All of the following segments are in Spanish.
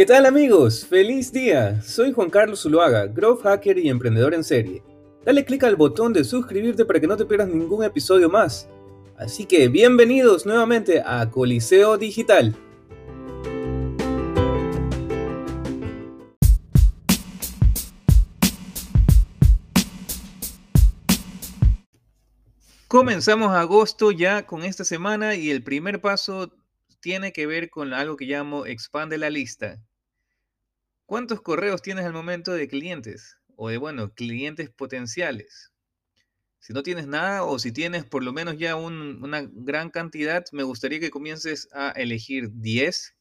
¿Qué tal amigos? ¡Feliz día! Soy Juan Carlos Zuluaga, Growth Hacker y emprendedor en serie. Dale click al botón de suscribirte para que no te pierdas ningún episodio más. Así que bienvenidos nuevamente a Coliseo Digital. Comenzamos agosto ya con esta semana y el primer paso tiene que ver con algo que llamo expande la lista. ¿Cuántos correos tienes al momento de clientes? O de, bueno, clientes potenciales. Si no tienes nada o si tienes por lo menos ya una gran cantidad, me gustaría que comiences a elegir 10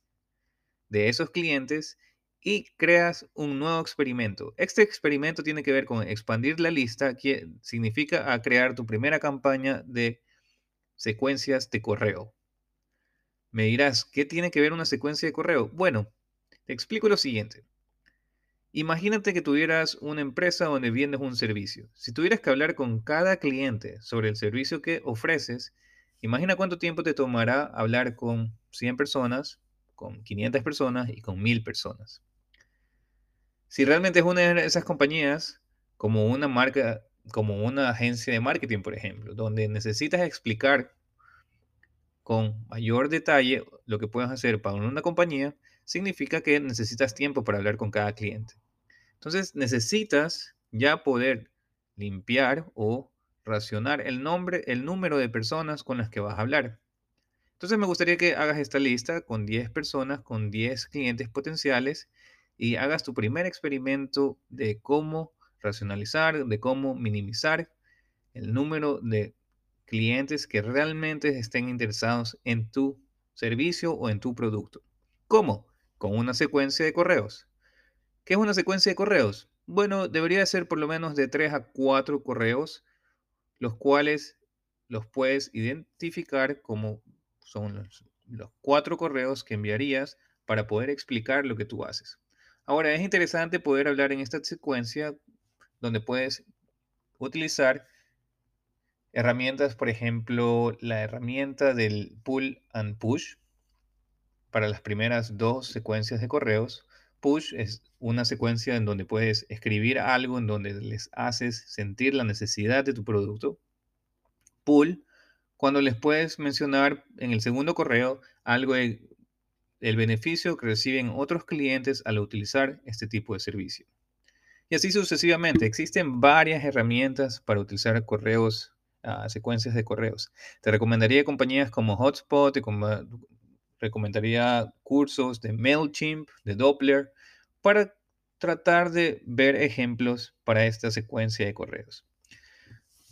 de esos clientes y creas un nuevo experimento. Este experimento tiene que ver con expandir la lista, que significa crear tu primera campaña de secuencias de correo. Me dirás, ¿qué tiene que ver una secuencia de correo? Bueno, te explico lo siguiente. Imagínate que tuvieras una empresa donde vendes un servicio. Si tuvieras que hablar con cada cliente sobre el servicio que ofreces, imagina cuánto tiempo te tomará hablar con 100 personas, con 500 personas y con 1000 personas. Si realmente es una de esas compañías, como una marca, como una agencia de marketing, por ejemplo, donde necesitas explicar con mayor detalle lo que puedes hacer para una compañía, significa que necesitas tiempo para hablar con cada cliente. Entonces necesitas ya poder limpiar o racionar el nombre, el número de personas con las que vas a hablar. Entonces me gustaría que hagas esta lista con 10 personas, con 10 clientes potenciales y hagas tu primer experimento de cómo racionalizar, de cómo minimizar el número de clientes que realmente estén interesados en tu servicio o en tu producto. ¿Cómo? Con una secuencia de correos. ¿Qué es una secuencia de correos? Bueno, debería ser por lo menos de 3 a 4 correos, los cuales los puedes identificar como son los, los cuatro correos que enviarías para poder explicar lo que tú haces. Ahora, es interesante poder hablar en esta secuencia donde puedes utilizar Herramientas, por ejemplo, la herramienta del pull and push para las primeras dos secuencias de correos. Push es una secuencia en donde puedes escribir algo, en donde les haces sentir la necesidad de tu producto. Pull, cuando les puedes mencionar en el segundo correo algo del el beneficio que reciben otros clientes al utilizar este tipo de servicio. Y así sucesivamente. Existen varias herramientas para utilizar correos secuencias de correos. Te recomendaría compañías como Hotspot, te recomendaría cursos de MailChimp, de Doppler, para tratar de ver ejemplos para esta secuencia de correos.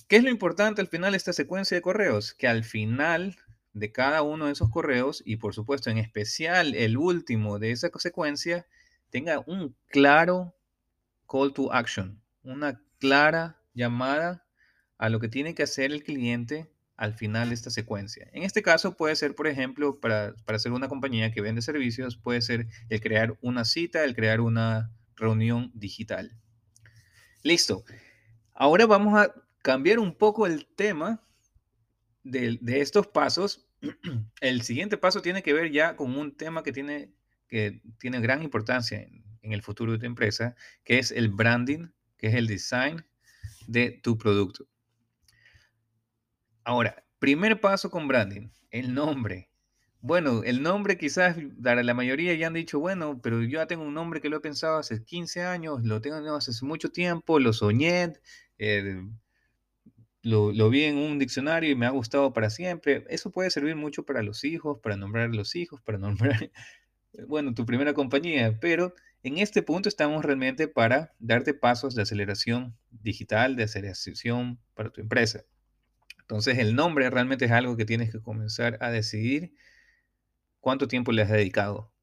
¿Qué es lo importante al final de esta secuencia de correos? Que al final de cada uno de esos correos, y por supuesto en especial el último de esa secuencia, tenga un claro call to action, una clara llamada a lo que tiene que hacer el cliente al final de esta secuencia. En este caso puede ser, por ejemplo, para, para ser una compañía que vende servicios, puede ser el crear una cita, el crear una reunión digital. Listo. Ahora vamos a cambiar un poco el tema de, estos pasos. El siguiente paso tiene que ver ya con un tema que tiene, que tiene gran importancia en, en el futuro de tu empresa, que es el branding, que es el design de tu producto. Ahora, primer paso con branding, el nombre. Bueno, el nombre quizás para la mayoría ya han dicho, bueno, pero yo ya tengo un nombre que lo he pensado hace 15 años, lo tengo hace mucho tiempo, lo soñé, eh, lo, lo, vi en un diccionario y me ha gustado para siempre. Eso puede servir mucho para los hijos, para nombrar a los hijos, para nombrar, bueno, tu primera compañía, pero en este punto estamos realmente para darte pasos de aceleración digital, de aceleración para tu empresa. Entonces el nombre realmente es algo que tienes que comenzar a decidir cuánto tiempo le has dedicado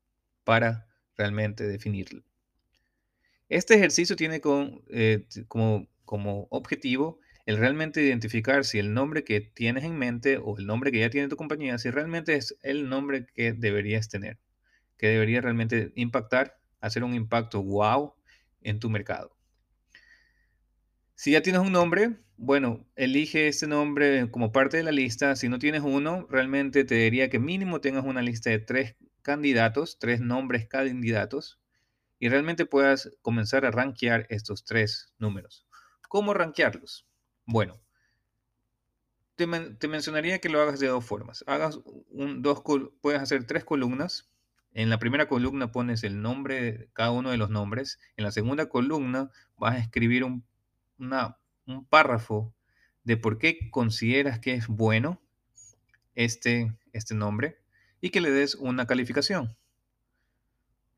para realmente definirlo. Este ejercicio tiene eh, como, como objetivo el realmente identificar si el nombre que tienes en mente o el nombre que ya tiene tu compañía, si realmente es el nombre que deberías tener, que debería realmente impactar, hacer un impacto wow en tu mercado. Si ya tienes un nombre, bueno, elige este nombre como parte de la lista. Si no tienes uno, realmente te diría que mínimo tengas una lista de tres candidatos, tres nombres candidatos, y realmente puedas comenzar a rankear estos tres números. ¿Cómo rankearlos? Bueno, te, mencionaría que lo hagas de dos formas. Hagas un, dos, puedes hacer tres columnas. En la primera columna pones el nombre de cada uno de los nombres. En la segunda columna vas a escribir un, un párrafo de por qué consideras que es bueno este, este nombre y que le des una calificación.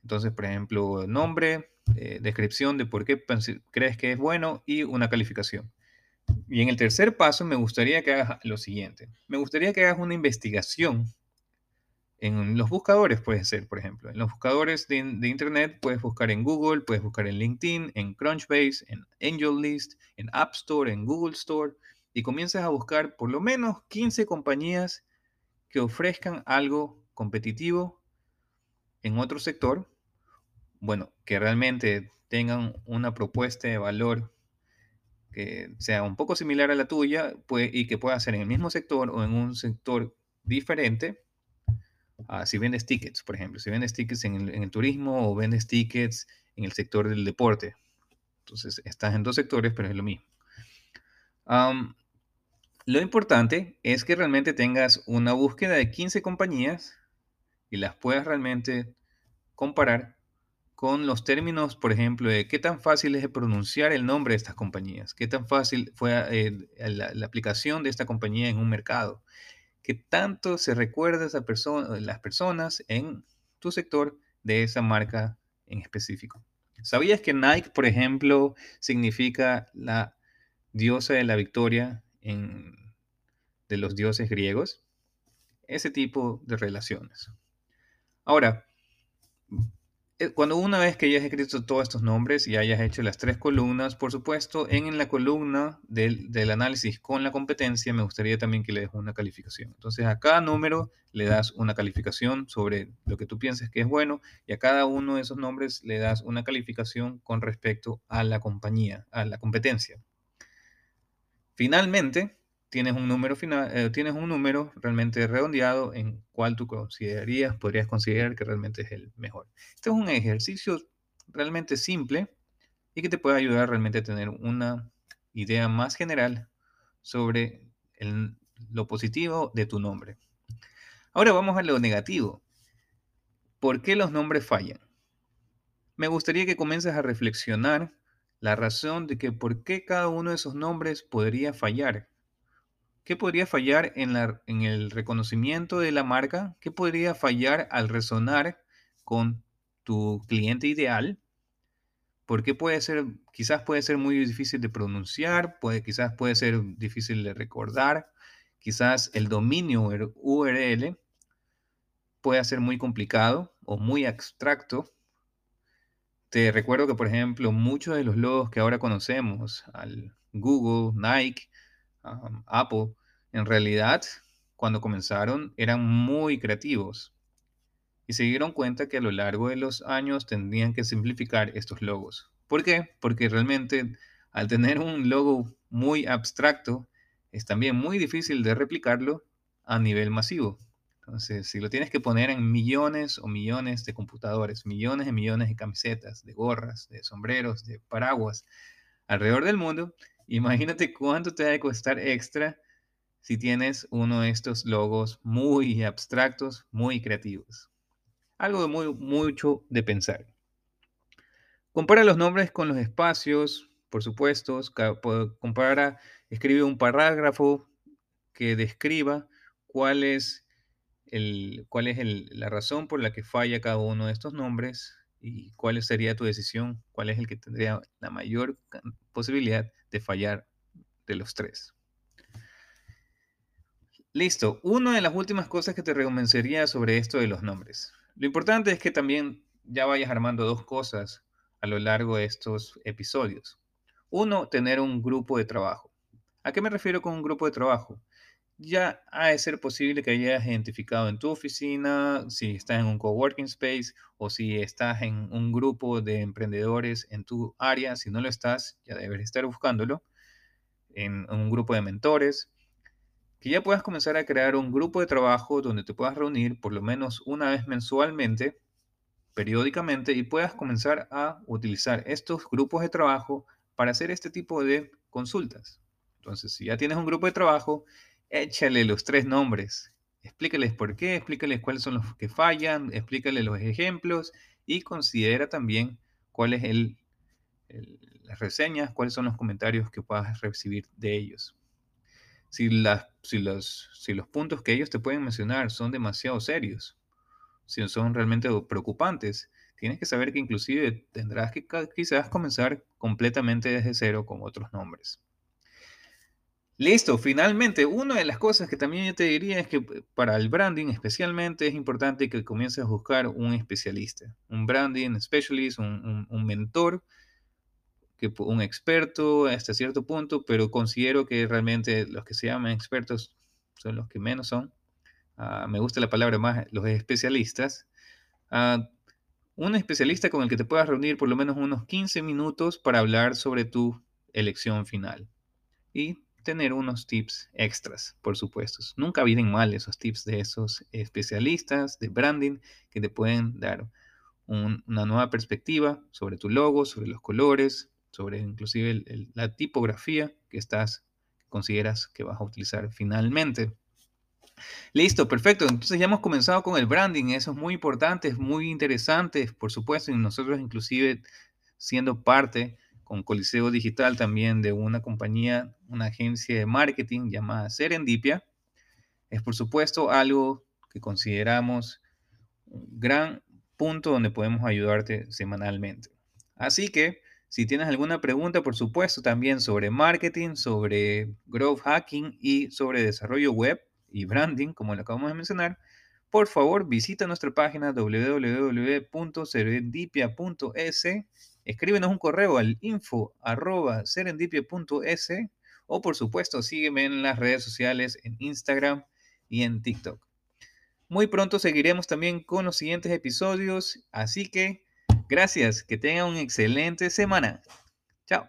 Entonces, por ejemplo, nombre, eh, descripción de por qué crees que es bueno y una calificación. Y en el tercer paso me gustaría que hagas lo siguiente. Me gustaría que hagas una investigación en los buscadores, puede ser, por ejemplo. En los buscadores de, Internet puedes buscar en Google, puedes buscar en LinkedIn, en Crunchbase, en AngelList, en App Store, en Google Store, y comienzas a buscar por lo menos 15 compañías que ofrezcan algo competitivo en otro sector bueno, que realmente tengan una propuesta de valor que sea un poco similar a la tuya y que pueda ser en el mismo sector o en un sector diferente. Ah, si vendes tickets, por ejemplo, si vendes tickets en el, turismo o vendes tickets en el sector del deporte. Entonces, estás en dos sectores, pero es lo mismo. lo importante es que realmente tengas una búsqueda de 15 compañías y las puedas realmente comparar con los términos, por ejemplo, de qué tan fácil es pronunciar el nombre de estas compañías, qué tan fácil fue eh, la, aplicación de esta compañía en un mercado, qué tanto se recuerda a esa persona, las personas en tu sector de esa marca en específico. ¿Sabías que Nike, por ejemplo, significa la diosa de la victoria de los dioses griegos? Ese tipo de relaciones. Ahora, eh, cuando una vez que hayas escrito todos estos nombres y hayas hecho las tres columnas, por supuesto, en, la columna del, análisis con la competencia, me gustaría también que le des una calificación. Entonces, a cada número le das una calificación sobre lo que tú pienses que es bueno y a cada uno de esos nombres le das una calificación con respecto a la compañía, a la competencia. Finalmente, tienes un número final, eh, tienes un número realmente redondeado en cuál tú considerarías, podrías considerar que realmente es el mejor. Este es un ejercicio realmente simple y que te puede ayudar realmente a tener una idea más general sobre lo positivo de tu nombre. Ahora vamos a lo negativo. ¿Por qué los nombres fallan? Me gustaría que comiences a reflexionar la razón de que por qué cada uno de esos nombres podría fallar ¿Qué podría fallar en, el reconocimiento de la marca? ¿Qué podría fallar al resonar con tu cliente ideal? Porque puede ser, quizás puede ser muy difícil de pronunciar, puede, quizás puede ser difícil de recordar, quizás el dominio URL puede ser muy complicado o muy abstracto. Te recuerdo que, por ejemplo, muchos de los logos que ahora conocemos, al Google, Nike, Apple, en realidad, cuando comenzaron, eran muy creativos y se dieron cuenta que a lo largo de los años tendrían que simplificar estos logos. ¿Por qué? Porque realmente al tener un logo muy abstracto, es también muy difícil de replicarlo a nivel masivo. Entonces, si lo tienes que poner en millones o millones de computadores, millones y millones de camisetas, de gorras, de sombreros, de paraguas alrededor del mundo, Imagínate cuánto te va a costar extra si tienes uno de estos logos muy abstractos, muy creativos. Algo de muy, mucho de pensar. Compara los nombres con los espacios, por supuesto. Compara, escribe un parágrafo que describa cuál es la razón por la que falla cada uno de estos nombres y cuál sería tu decisión, cuál es el que tendría la mayor posibilidad de fallar de los tres. Listo, una de las últimas cosas que te recomendaría sobre esto de los nombres. Lo importante es que también ya vayas armando dos cosas a lo largo de estos episodios. Uno, tener un grupo de trabajo. ¿A qué me refiero con un grupo de trabajo? Ya ha de ser posible que hayas identificado en tu oficina, si estás en un coworking space o si estás en un grupo de emprendedores en tu área. Si no lo estás, ya debes estar buscándolo en un grupo de mentores. que ya puedas comenzar a crear un grupo de trabajo donde te puedas reunir por lo menos una vez mensualmente, periódicamente, y puedas comenzar a utilizar estos grupos de trabajo para hacer este tipo de consultas. Entonces, si ya tienes un grupo de trabajo, échale los tres nombres. Explícales por qué, explícales cuáles son los que fallan, explícale los ejemplos y considera también cuál es el, las reseñas, cuáles son los comentarios que puedas recibir de ellos. Si, los, si los puntos que ellos te pueden mencionar son demasiado serios, si son realmente preocupantes, tienes que saber que inclusive tendrás que quizás comenzar completamente desde cero con otros nombres. Listo, finalmente, una de las cosas que también yo te diría es que eh, para el branding especialmente es importante que comiences a buscar un especialista, un branding specialist, un, mentor, que, un experto hasta cierto punto, pero considero que realmente los que se llaman expertos son los que menos son. Ah, me gusta la palabra más, los especialistas. Uh, un especialista con el que te puedas reunir por lo menos unos 15 minutos para hablar sobre tu elección final. Y tener unos tips extras, por supuesto. Nunca vienen mal esos tips de esos especialistas de branding que te pueden dar una nueva perspectiva sobre tu logo, sobre los colores, sobre inclusive la tipografía que estás consideras que vas a utilizar finalmente. Listo, perfecto. Entonces ya hemos comenzado con el branding. Eso es muy importante, es muy interesante, por supuesto, y nosotros inclusive siendo parte con Coliseo Digital también de una compañía, una agencia de marketing llamada Serendipia. Es por supuesto algo que consideramos un gran punto donde podemos ayudarte semanalmente. Así que si tienes alguna pregunta, por supuesto, también sobre marketing, sobre growth hacking y sobre desarrollo web y branding, como lo acabamos de mencionar, por favor visita nuestra página www.serendipia.es Escríbenos un correo al info o por supuesto sígueme en las redes sociales, en Instagram y en TikTok. Muy pronto seguiremos también con los siguientes episodios, así que gracias, que tengan una excelente semana. Chao.